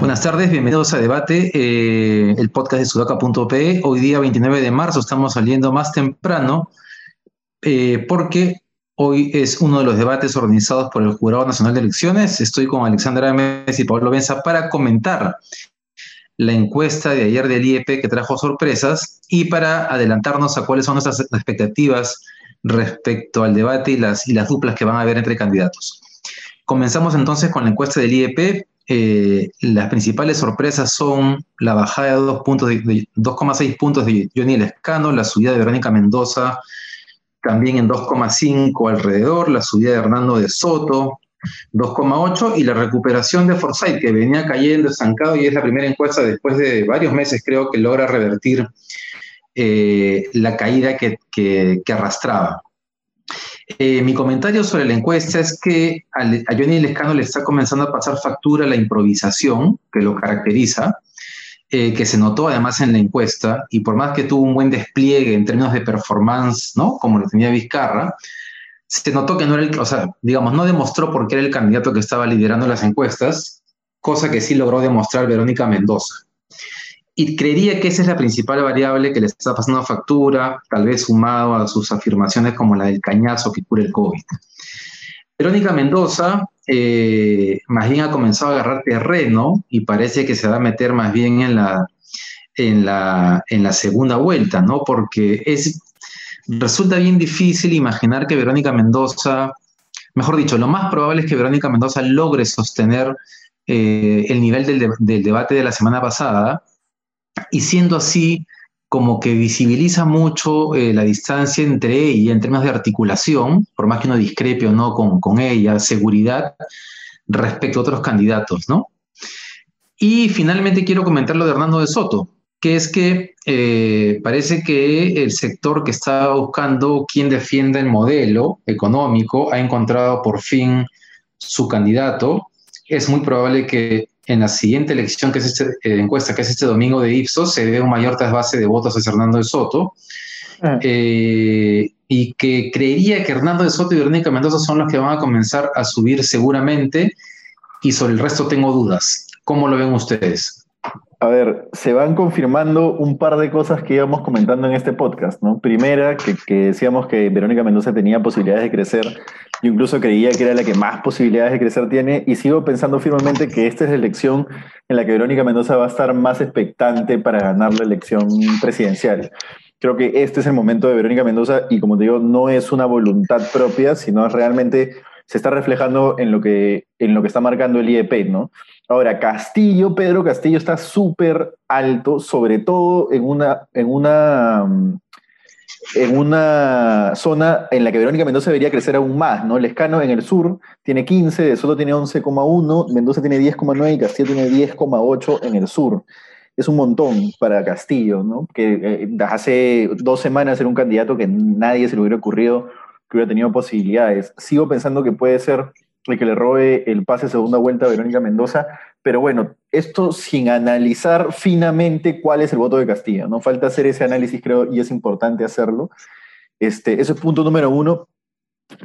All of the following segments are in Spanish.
Buenas tardes, bienvenidos a Debate, eh, el podcast de sudaca.pe. Hoy día 29 de marzo estamos saliendo más temprano eh, porque hoy es uno de los debates organizados por el Jurado Nacional de Elecciones. Estoy con Alexandra Méndez y Pablo Benza para comentar la encuesta de ayer del IEP que trajo sorpresas y para adelantarnos a cuáles son nuestras expectativas respecto al debate y las, y las duplas que van a haber entre candidatos. Comenzamos entonces con la encuesta del IEP. Eh, las principales sorpresas son la bajada de 2,6 puntos de Johnny Lescano, la subida de Verónica Mendoza también en 2,5 alrededor, la subida de Hernando de Soto, 2,8 y la recuperación de Forsyth, que venía cayendo estancado y es la primera encuesta después de varios meses, creo que logra revertir eh, la caída que, arrastraba. Eh, mi comentario sobre la encuesta es que a, Johnny Lescano le está comenzando a pasar factura la improvisación que lo caracteriza, eh, que se notó además en la encuesta, y por más que tuvo un buen despliegue en términos de performance, ¿no? Como lo tenía Vizcarra, se notó que no era el, o sea, digamos, no demostró por qué era el candidato que estaba liderando las encuestas, cosa que sí logró demostrar Verónica Mendoza. Y creería que esa es la principal variable que le está pasando factura, tal vez sumado a sus afirmaciones como la del cañazo que cura el COVID. Verónica Mendoza eh, más bien ha comenzado a agarrar terreno y parece que se va a meter más bien en la, en la, en la segunda vuelta, ¿no? Porque es resulta bien difícil imaginar que Verónica Mendoza, mejor dicho, lo más probable es que Verónica Mendoza logre sostener eh, el nivel del, debate de la semana pasada, y siendo así, como que visibiliza mucho eh, la distancia entre ella en términos de articulación, por más que uno discrepe o no con, con ella, seguridad respecto a otros candidatos, ¿no? Y finalmente quiero comentar lo de Hernando de Soto, que es que eh, parece que el sector que está buscando quien defienda el modelo económico ha encontrado por fin su candidato. Es muy probable que en la siguiente elección, que es esta eh, encuesta, que es este domingo de Ipsos, se dé un mayor trasvase de votos a Hernando de Soto. Ah. Eh, y que creería que Hernando de Soto y Verónica Mendoza son los que van a comenzar a subir seguramente, y sobre el resto tengo dudas. ¿Cómo lo ven ustedes? A ver, se van confirmando un par de cosas que íbamos comentando en este podcast, ¿no? Primera, que, decíamos que Verónica Mendoza tenía posibilidades de crecer, yo incluso creía que era la que más posibilidades de crecer tiene, y sigo pensando firmemente que esta es la elección en la que Verónica Mendoza va a estar más expectante para ganar la elección presidencial. Creo que este es el momento de Verónica Mendoza, y como te digo, no es una voluntad propia, sino realmente se está reflejando en lo que, en lo que está marcando el IEP, ¿no? Ahora, Castillo, Pedro Castillo está súper alto, sobre todo en una, en una, en una zona en la que Verónica Mendoza debería crecer aún más, ¿no? Lescano en el sur tiene 15, De Soto tiene 11,1, Mendoza tiene 10,9 y Castillo tiene 10,8 en el sur. Es un montón para Castillo, ¿no? Que eh, hace dos semanas era un candidato que nadie se le hubiera ocurrido que hubiera tenido posibilidades. Sigo pensando que puede ser el que le robe el pase segunda vuelta a Verónica Mendoza, pero bueno, esto sin analizar finamente cuál es el voto de Castillo, ¿no? Falta hacer ese análisis, creo, y es importante hacerlo. Este, ese es punto número uno.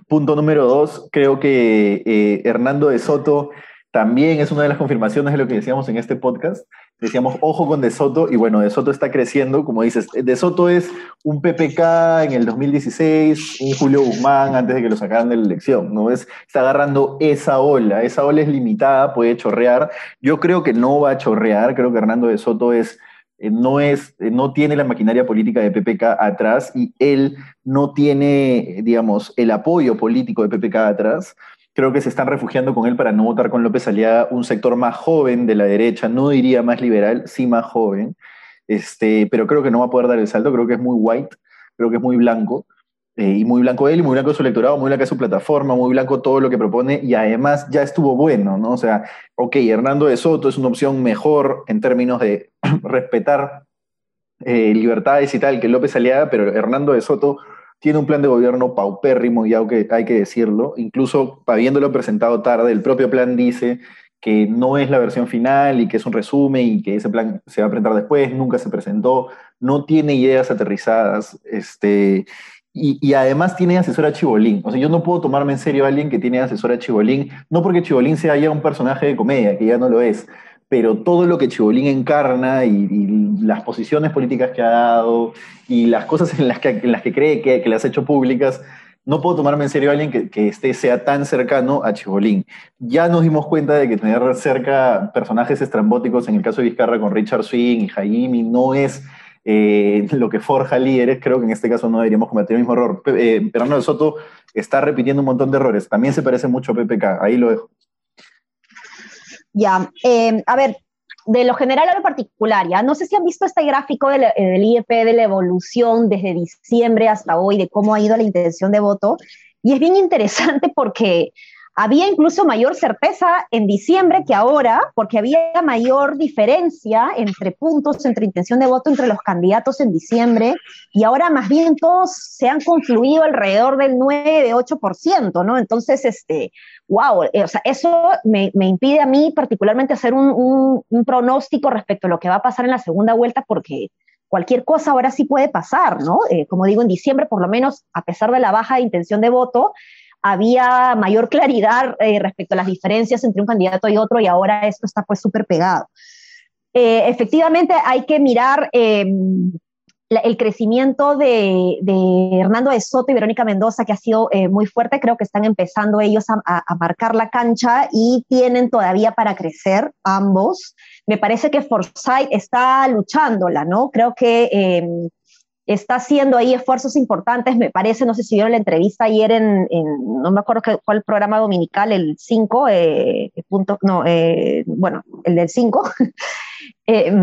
Punto número dos, creo que eh, Hernando de Soto también es una de las confirmaciones de lo que decíamos en este podcast. Decíamos, ojo con De Soto, y bueno, De Soto está creciendo, como dices, De Soto es un PPK en el 2016, un Julio Guzmán antes de que lo sacaran de la elección, ¿no? Es, está agarrando esa ola, esa ola es limitada, puede chorrear. Yo creo que no va a chorrear, creo que Hernando De Soto es eh, no, es, eh, no tiene la maquinaria política de PPK atrás y él no tiene, digamos, el apoyo político de PPK atrás creo que se están refugiando con él para no votar con López Aliaga, un sector más joven de la derecha, no diría más liberal, sí más joven, este, pero creo que no va a poder dar el salto, creo que es muy white, creo que es muy blanco, eh, y muy blanco él, y muy blanco su electorado, muy blanca su plataforma, muy blanco todo lo que propone, y además ya estuvo bueno, ¿no? O sea, ok, Hernando de Soto es una opción mejor en términos de respetar eh, libertades y tal que López Aliaga, pero Hernando de Soto tiene un plan de gobierno paupérrimo, ya que hay que decirlo, incluso habiéndolo presentado tarde, el propio plan dice que no es la versión final y que es un resumen y que ese plan se va a presentar después, nunca se presentó, no tiene ideas aterrizadas, este, y, además tiene asesora Chibolín. O sea, yo no puedo tomarme en serio a alguien que tiene asesora Chibolín, no porque Chibolín sea ya un personaje de comedia, que ya no lo es, pero todo lo que Chibolín encarna y, las posiciones políticas que ha dado y las cosas en las que, cree que, que las ha hecho públicas, no puedo tomarme en serio a alguien que, que esté, sea tan cercano a Chibolín. Ya nos dimos cuenta de que tener cerca personajes estrambóticos, en el caso de Vizcarra con Richard Swing y Jaime, no es eh, lo que forja líderes, creo que en este caso no deberíamos cometer el mismo error. Eh, Fernando Soto está repitiendo un montón de errores, también se parece mucho a PPK, ahí lo dejo. Ya, eh, a ver, de lo general a lo particular, ya, no sé si han visto este gráfico del IEP de la evolución desde diciembre hasta hoy, de cómo ha ido la intención de voto, y es bien interesante porque había incluso mayor certeza en diciembre que ahora, porque había mayor diferencia entre puntos, entre intención de voto entre los candidatos en diciembre, y ahora más bien todos se han confluido alrededor del 9-8%, ¿no? Entonces, este, wow, eh, o sea, eso me, impide a mí particularmente hacer un, pronóstico respecto a lo que va a pasar en la segunda vuelta, porque cualquier cosa ahora sí puede pasar, ¿no? Eh, como digo, en diciembre, por lo menos, a pesar de la baja intención de voto, había mayor claridad eh, respecto a las diferencias entre un candidato y otro y ahora esto está pues súper pegado. Eh, efectivamente hay que mirar em, el crecimiento de, Hernando de Soto y Verónica Mendoza, que ha sido eh, muy fuerte, creo que están empezando ellos a, marcar la cancha y tienen todavía para crecer ambos. Me parece que Forsyth está luchándola, ¿no? Creo que em, está haciendo ahí esfuerzos importantes, me parece, no sé si vieron la entrevista ayer en, no me acuerdo qué, cuál programa dominical, el 5, eh, punto, no, eh, bueno, el del 5, eh,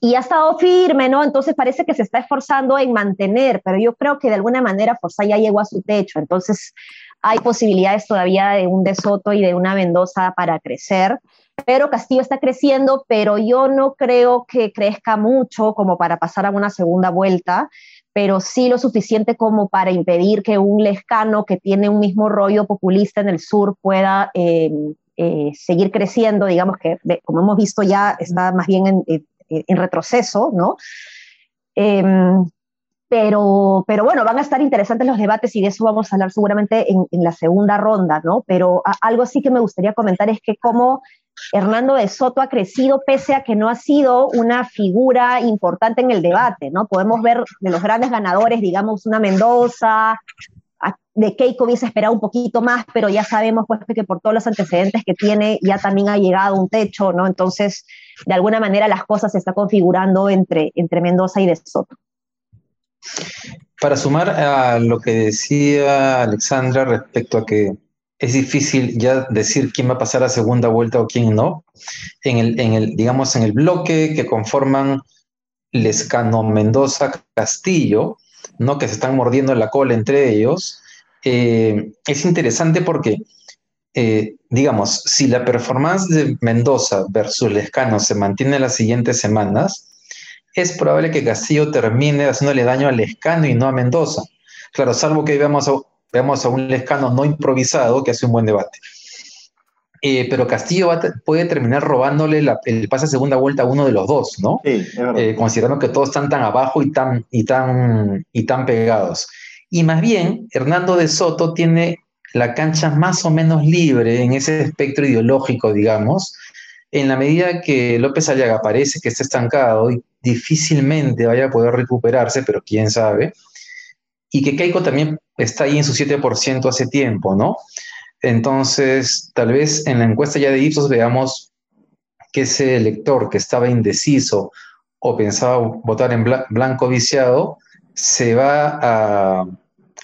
y ha estado firme, ¿no? Entonces parece que se está esforzando en mantener, pero yo creo que de alguna manera Forza ya llegó a su techo, entonces hay posibilidades todavía de un De Soto y de una Mendoza para crecer pero Castillo está creciendo, pero yo no creo que crezca mucho como para pasar a una segunda vuelta, pero sí lo suficiente como para impedir que un lescano que tiene un mismo rollo populista en el sur pueda eh, eh, seguir creciendo, digamos que, como hemos visto ya, está más bien en, retroceso, ¿no? Em, pero, pero bueno, van a estar interesantes los debates y de eso vamos a hablar seguramente en, la segunda ronda, ¿no? Pero algo sí que me gustaría comentar es que como Hernando de Soto ha crecido pese a que no ha sido una figura importante en el debate, ¿no? Podemos ver de los grandes ganadores, digamos, una Mendoza, de Keiko hubiese esperado un poquito más, pero ya sabemos pues que por todos los antecedentes que tiene ya también ha llegado un techo, ¿no? Entonces, de alguna manera las cosas se están configurando entre, entre Mendoza y de Soto. Para sumar a lo que decía Alexandra respecto a que es difícil ya decir quién va a pasar a segunda vuelta o quién no. En el, en el, digamos, en el bloque que conforman Lescano, Mendoza, Castillo, ¿no? que se están mordiendo la cola entre ellos, eh, es interesante porque, eh, digamos, si la performance de Mendoza versus Lescano se mantiene en las siguientes semanas, es probable que Castillo termine haciéndole daño a Lescano y no a Mendoza. Claro, salvo que veamos a veamos a un Lescano no improvisado que hace un buen debate. Eh, pero Castillo puede terminar robándole el pase a segunda vuelta a uno de los dos, ¿no? Sí, eh, considerando que todos están tan abajo y tan, y, tan, y tan pegados. Y más bien, Hernando de Soto tiene la cancha más o menos libre en ese espectro ideológico, digamos, en la medida que López Aliaga parece que está estancado y difícilmente vaya a poder recuperarse, pero quién sabe, y que Keiko también está ahí en su 7% hace tiempo, ¿no? Entonces, tal vez en la encuesta ya de Ipsos veamos que ese elector que estaba indeciso o pensaba votar en blanco viciado, se va a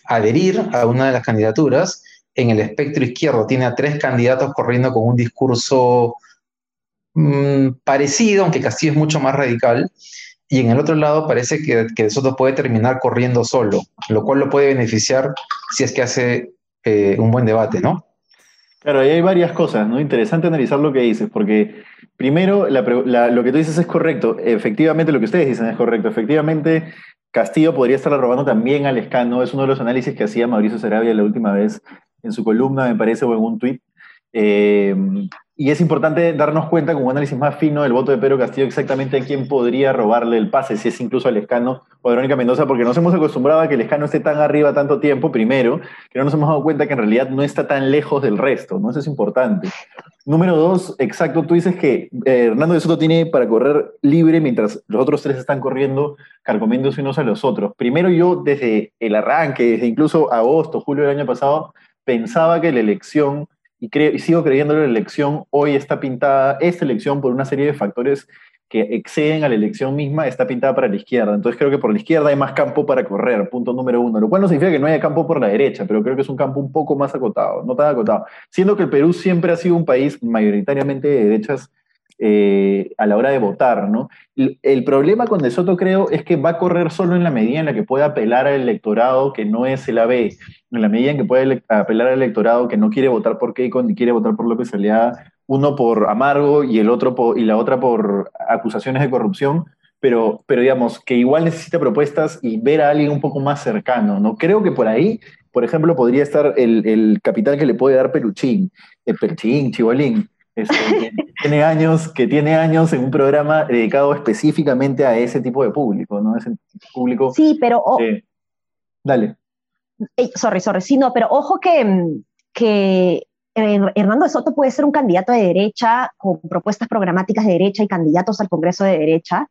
adherir a una de las candidaturas. En el espectro izquierdo tiene a tres candidatos corriendo con un discurso mm, parecido, aunque Castillo es mucho más radical y en el otro lado parece que, que Soto puede terminar corriendo solo, lo cual lo puede beneficiar si es que hace eh, un buen debate, ¿no? Claro, ahí hay varias cosas, ¿no? Interesante analizar lo que dices, porque primero, lo que tú dices es correcto, efectivamente lo que ustedes dicen es correcto, efectivamente Castillo podría estar robando también al escano, es uno de los análisis que hacía Mauricio Sarabia la última vez en su columna, me parece, o en un tuit. Eh, y es importante darnos cuenta con un análisis más fino del voto de Pedro Castillo exactamente a quién podría robarle el pase, si es incluso al Escano o a Verónica Mendoza, porque nos hemos acostumbrado a que el esté tan arriba tanto tiempo, primero, que no nos hemos dado cuenta que en realidad no está tan lejos del resto, ¿no? Eso es importante. Número dos, exacto, tú dices que eh, Hernando de Soto tiene para correr libre mientras los otros tres están corriendo, carcomiéndose unos a los otros. Primero yo, desde el arranque, desde incluso agosto, julio del año pasado, pensaba que la elección y, sigo creyendo que la elección hoy está pintada, esta elección por una serie de factores que exceden a la elección misma, está pintada para la izquierda. Entonces creo que por la izquierda hay más campo para correr, punto número uno. Lo cual no significa que no haya campo por la derecha, pero creo que es un campo un poco más acotado, no tan acotado. Siendo que el Perú siempre ha sido un país mayoritariamente de derechas eh, a la hora de votar, ¿no? El, problema con De Soto, creo, es que va a correr solo en la medida en la que pueda apelar al electorado que no es el AB, en la medida en que puede apelar al electorado que no quiere votar por Keiko ni quiere votar por López Aliada, uno por amargo y el otro y la otra por acusaciones de corrupción, pero, pero digamos que igual necesita propuestas y ver a alguien un poco más cercano, ¿no? Creo que por ahí, por ejemplo, podría estar el, capital que le puede dar Peluchín, el Peluchín, Chibolín, este, que, tiene años, que tiene años en un programa dedicado específicamente a ese tipo de público, ¿no? Ese público. Sí, pero. dale. sorry, sorry. Sí, no, pero ojo que, que Hernando de Soto puede ser un candidato de derecha con propuestas programáticas de derecha y candidatos al Congreso de derecha,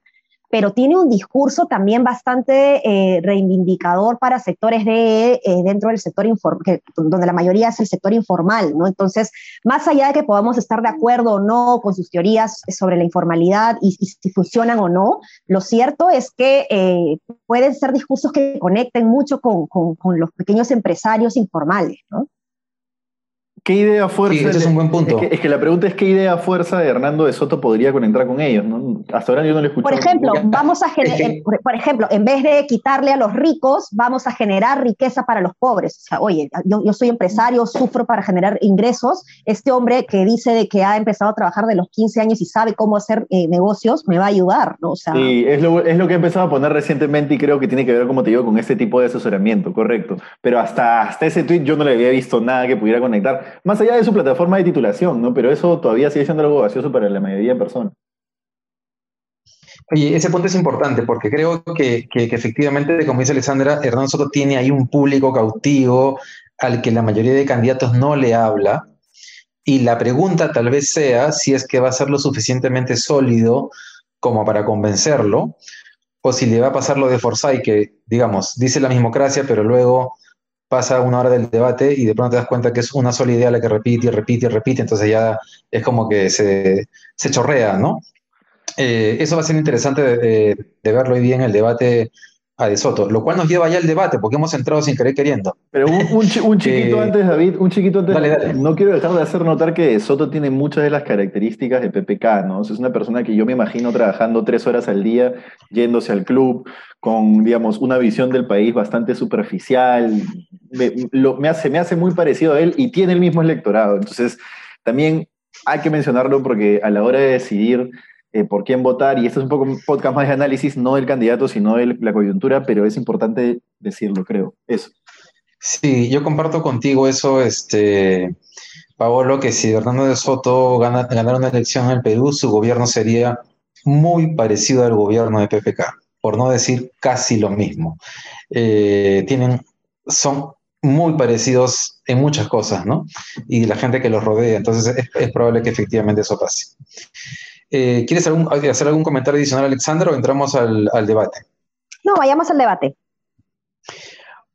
pero tiene un discurso también bastante eh, reivindicador para sectores de, eh, dentro del sector informal, donde la mayoría es el sector informal, ¿no? Entonces, más allá de que podamos estar de acuerdo o no con sus teorías sobre la informalidad y, si funcionan o no, lo cierto es que eh, pueden ser discursos que conecten mucho con, con, con los pequeños empresarios informales, ¿no? ¿Qué idea fuerza? es un buen punto. Es que, la pregunta es qué idea fuerza de Hernando de Soto podría conectar con ellos. Hasta ahora yo no le escuché. Por ejemplo, vamos a por, ejemplo, en vez de quitarle a los ricos, vamos a generar riqueza para los pobres. O sea, oye, yo, soy empresario, sufro para generar ingresos. Este hombre que dice de que ha empezado a trabajar de los 15 años y sabe cómo hacer eh, negocios, me va a ayudar, ¿no? O sea, sí, es lo, es lo que he empezado a poner recientemente y creo que tiene que ver, como te digo, con este tipo de asesoramiento, correcto. Pero hasta, hasta ese tweet yo no le había visto nada que pudiera conectar más allá de su plataforma de titulación, ¿no? Pero eso todavía sigue siendo algo vacioso para la mayoría de personas. Oye, ese punto es importante porque creo que, efectivamente, como dice Alexandra, Hernán Soto tiene ahí un público cautivo al que la mayoría de candidatos no le habla. Y la pregunta tal vez sea si es que va a ser lo suficientemente sólido como para convencerlo, o si le va a pasar lo de Forsyth, que, digamos, dice la mismocracia, pero luego pasa una hora del debate y de pronto te das cuenta que es una sola idea la que repite y repite y repite, entonces ya es como que se, chorrea, ¿no? Eh, eso va a ser interesante de, verlo hoy día en el debate a De Soto, lo cual nos lleva ya al debate, porque hemos entrado sin querer queriendo. Pero un, chiquito eh, antes, David, un chiquito antes. No quiero dejar de hacer notar que Soto tiene muchas de las características de PPK, ¿no? es una persona que yo me imagino trabajando tres horas al día, yéndose al club, con, digamos, una visión del país bastante superficial, me, hace, me hace muy parecido a él y tiene el mismo electorado. Entonces, también hay que mencionarlo porque a la hora de decidir eh, por quién votar, y esto es un poco un podcast más de análisis, no del candidato, sino de la coyuntura, pero es importante decirlo, creo. Eso. Sí, yo comparto contigo eso, este, Paolo, que si Hernando de Soto gana, ganara una elección en el Perú, su gobierno sería muy parecido al gobierno de PPK, por no decir casi lo mismo. Eh, tienen, son muy parecidos en muchas cosas, ¿no? Y la gente que los rodea, entonces es, probable que efectivamente eso pase. Eh, ¿Quieres hacer algún comentario adicional, Alexandra, o entramos al, debate? No, vayamos al debate.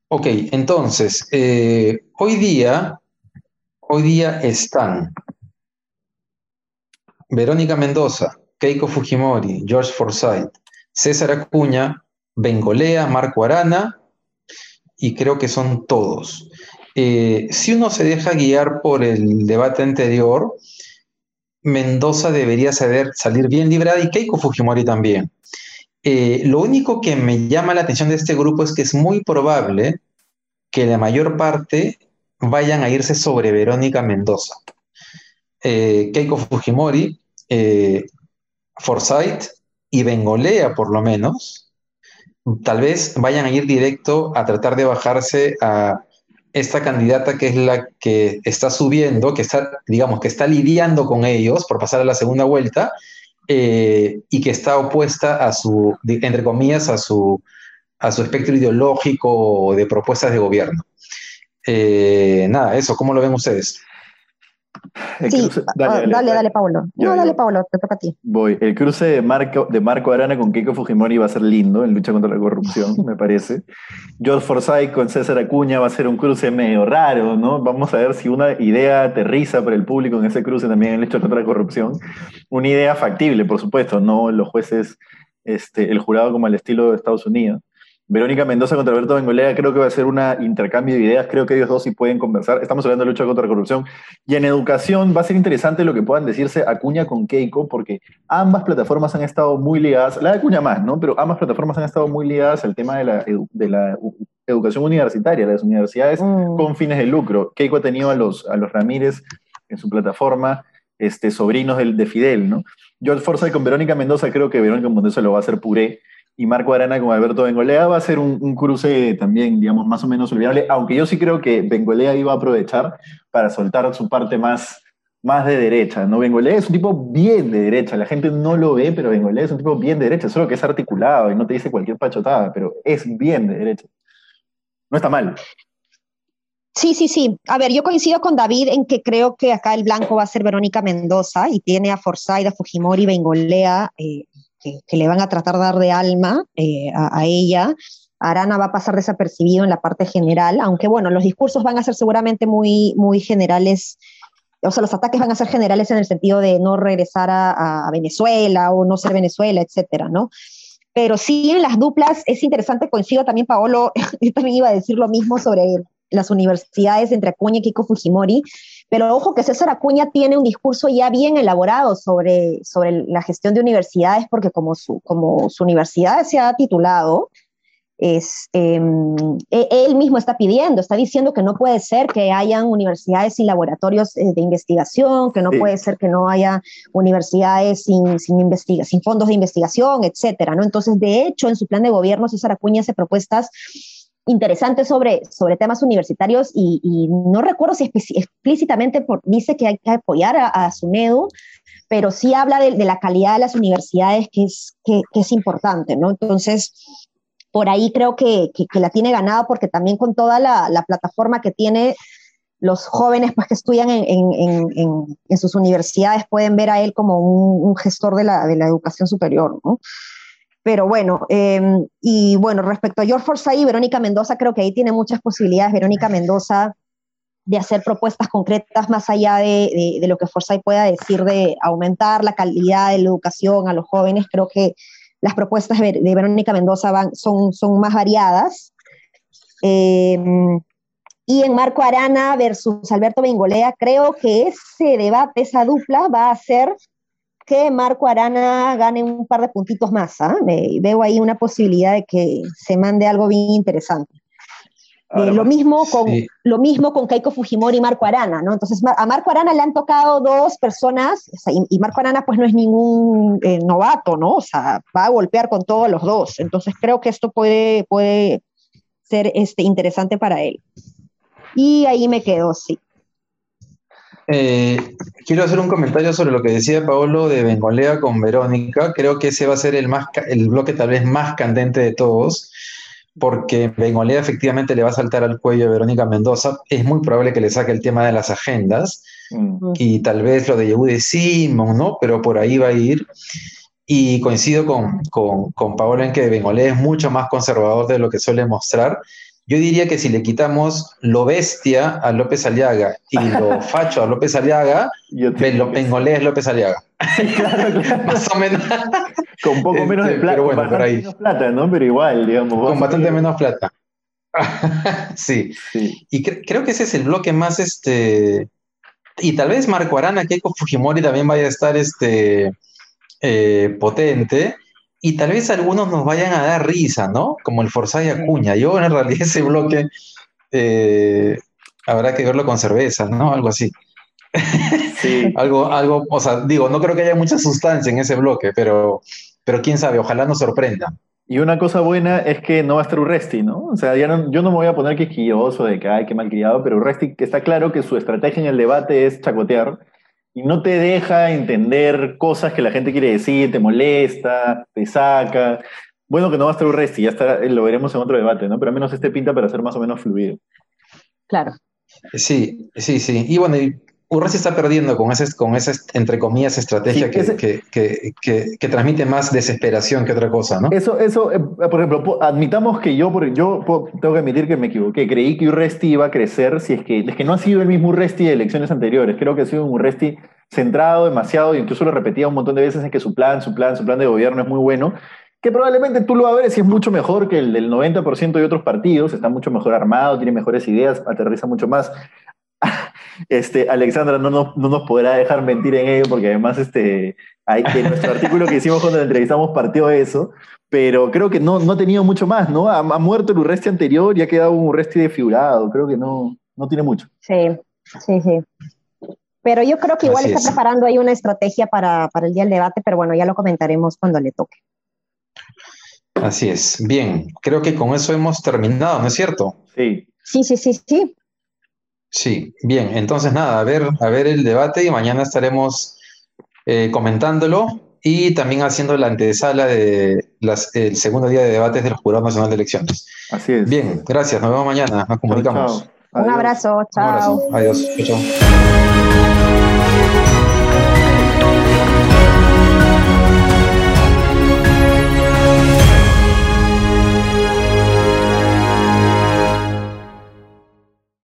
Ok, entonces, eh, hoy día, hoy día están Verónica Mendoza, Keiko Fujimori, George Forsyth, César Acuña, Bengolea, Marco Arana y creo que son todos. Eh, si uno se deja guiar por el debate anterior, Mendoza debería salir bien librada y Keiko Fujimori también. Eh, lo único que me llama la atención de este grupo es que es muy probable que la mayor parte vayan a irse sobre Verónica Mendoza. Eh, Keiko Fujimori, Forsyth y Bengolea por lo menos, tal vez vayan a ir directo a tratar de bajarse a esta candidata que es la que está subiendo, que está, digamos, que está lidiando con ellos por pasar a la segunda vuelta eh, y que está opuesta a su, entre comillas, a su, a su espectro ideológico de propuestas de gobierno. Eh, nada, eso, ¿cómo lo ven ustedes? Sí, dale, dale, dale, Pablo. no, dale, Pablo, te toca a ti. Voy. El cruce de Marco, de Marco Arana con Keiko Fujimori va a ser lindo en lucha contra la corrupción, me parece. George Forsyth con César Acuña va a ser un cruce medio raro, ¿no? Vamos a ver si una idea aterriza para el público en ese cruce también en lucha contra la corrupción. Una idea factible, por supuesto, no los jueces, este, el jurado como al estilo de Estados Unidos. Verónica Mendoza contra Alberto Bengolea creo que va a ser un intercambio de ideas, creo que ellos dos sí pueden conversar. Estamos hablando de lucha contra la corrupción. Y en educación va a ser interesante lo que puedan decirse Acuña con Keiko, porque ambas plataformas han estado muy ligadas, la de Acuña más, ¿no? Pero ambas plataformas han estado muy ligadas al tema de la, de la educación universitaria, las universidades mm. con fines de lucro. Keiko ha tenido a los, a los Ramírez en su plataforma, este, sobrinos del, de Fidel, ¿no? George Forza con Verónica Mendoza creo que Verónica Mendoza lo va a hacer puré y Marco Arana con Alberto Bengolea va a ser un, cruce también, digamos, más o menos olvidable, aunque yo sí creo que Bengolea iba a aprovechar para soltar su parte más, más de derecha, ¿no? Bengolea es un tipo bien de derecha, la gente no lo ve, pero Bengolea es un tipo bien de derecha, solo que es articulado y no te dice cualquier pachotada, pero es bien de derecha. No está mal. Sí, sí, sí. A ver, yo coincido con David en que creo que acá el blanco va a ser Verónica Mendoza y tiene a Forsyth, a Fujimori, Bengolea, eh, que, le van a tratar de dar de alma eh, a, ella. Arana va a pasar desapercibido en la parte general, aunque bueno, los discursos van a ser seguramente muy, muy generales, o sea, los ataques van a ser generales en el sentido de no regresar a, Venezuela o no ser Venezuela, etcétera, ¿no? Pero sí en las duplas es interesante, coincido también, Paolo, yo también iba a decir lo mismo sobre las universidades entre Acuña y Kiko Fujimori, pero ojo que César Acuña tiene un discurso ya bien elaborado sobre, sobre la gestión de universidades, porque como su, como su universidad se ha titulado, es, em, e, él mismo está pidiendo, está diciendo que no puede ser que hayan universidades sin laboratorios eh, de investigación, que no puede ser que no haya universidades sin, sin, investiga sin fondos de investigación, etcétera, ¿no? Entonces, de hecho, en su plan de gobierno, César Acuña hace propuestas interesante sobre, sobre temas universitarios y, no recuerdo si explícitamente por, dice que hay que apoyar a, SUNEDU, pero sí habla de, la calidad de las universidades que es, que, es importante, ¿no? Entonces, por ahí creo que, que, la tiene ganada porque también con toda la, la plataforma que tiene los jóvenes pues, que estudian en, en, en, en, sus universidades pueden ver a él como un, un gestor de la, de la educación superior, ¿no? Pero bueno, em, y bueno, respecto a George Forsyth y Verónica Mendoza, creo que ahí tiene muchas posibilidades Verónica Mendoza de hacer propuestas concretas más allá de, de, lo que Forsyth pueda decir de aumentar la calidad de la educación a los jóvenes. Creo que las propuestas de, Verónica Mendoza son, son más variadas. Em, y en Marco Arana versus Alberto Bengolea, creo que ese debate, esa dupla, va a ser que Marco Arana gane un par de puntitos más. ¿ah? veo ahí una posibilidad de que se mande algo bien interesante. Eh, lo, mismo con, lo mismo con Keiko Fujimori y Marco Arana, ¿no? Entonces, a Marco Arana le han tocado dos personas, y, Marco Arana pues no es ningún eh, novato, ¿no? O sea, va a golpear con todos los dos. Entonces, creo que esto puede, puede ser este, interesante para él. Y ahí me quedo, sí. Eh, quiero hacer un comentario sobre lo que decía Paolo de Bengolea con Verónica. Creo que ese va a ser el, más, el bloque tal vez más candente de todos, porque Bengolea efectivamente le va a saltar al cuello a Verónica Mendoza. Es muy probable que le saque el tema de las agendas y tal vez lo de Yehude Simon, ¿no? Pero por ahí va a ir. Y coincido con, con, con Paolo en que Bengolea es mucho más conservador de lo que suele mostrar yo diría que si le quitamos lo bestia a López Aliaga y lo facho a López Aliaga, lo pengolé es López Aliaga. Más o menos. Con poco menos de este, plata. Pero bueno, menos plata, ¿no? Pero igual, digamos. Con bastante menos plata. sí. Y creo que ese es el bloque más este. Y tal vez Marco Arana, Keiko Fujimori también vaya a estar este eh, potente y tal vez algunos nos vayan a dar risa, ¿no? Como el Forsyth Acuña. Yo en realidad ese bloque eh, habrá que verlo con cerveza, ¿no? Algo así. Sí. algo, algo, o sea, digo, no creo que haya mucha sustancia en ese bloque, pero, pero quién sabe, ojalá nos sorprenda. Y una cosa buena es que no va a estar Urresti, ¿no? O sea, ya no, yo no me voy a poner quisquilloso de que, ay, qué malcriado, pero Urresti está claro que su estrategia en el debate es chacotear y no te deja entender cosas que la gente quiere decir, te molesta, te saca. Bueno que no va a estar Urresti, ya está, lo veremos en otro debate, ¿no? Pero al menos este pinta para ser más o menos fluido. Claro. Sí, sí, sí. Y bueno, Urresti está perdiendo con esa, con esa entre comillas, estrategia que, que, transmite más desesperación que otra cosa, ¿no? Eso, eso eh, por ejemplo, admitamos que yo, yo tengo que admitir que me equivoqué. Creí que Urresti iba a crecer si es que, es que no ha sido el mismo Urresti de elecciones anteriores. Creo que ha sido un Urresti centrado demasiado, y incluso lo repetía un montón de veces en que su plan, su plan, su plan de gobierno es muy bueno, que probablemente tú lo vas a ver si es mucho mejor que el del 90% de otros partidos, está mucho mejor armado, tiene mejores ideas, aterriza mucho más. Este, Alexandra no nos, no nos podrá dejar mentir en ello, porque además este, hay, en nuestro artículo que hicimos cuando la entrevistamos partió eso, pero creo que no, no ha tenido mucho más, ¿no? Ha, muerto el Urresti anterior y ha quedado un Urresti desfigurado, creo que no, no tiene mucho. Sí, sí, sí. Pero yo creo que igual está preparando ahí una estrategia para, para el día del debate, pero bueno, ya lo comentaremos cuando le toque. Así es. Bien, creo que con eso hemos terminado, ¿no es cierto? Sí. Sí, sí, sí, sí. Sí, bien, entonces nada, a ver, a ver el debate y mañana estaremos eh, comentándolo y también haciendo la antesala de el segundo día de debates del Jurado Nacional de Elecciones. Así es. Bien, gracias, nos vemos mañana, nos comunicamos. Un abrazo, chao. Un abrazo, adiós, chao.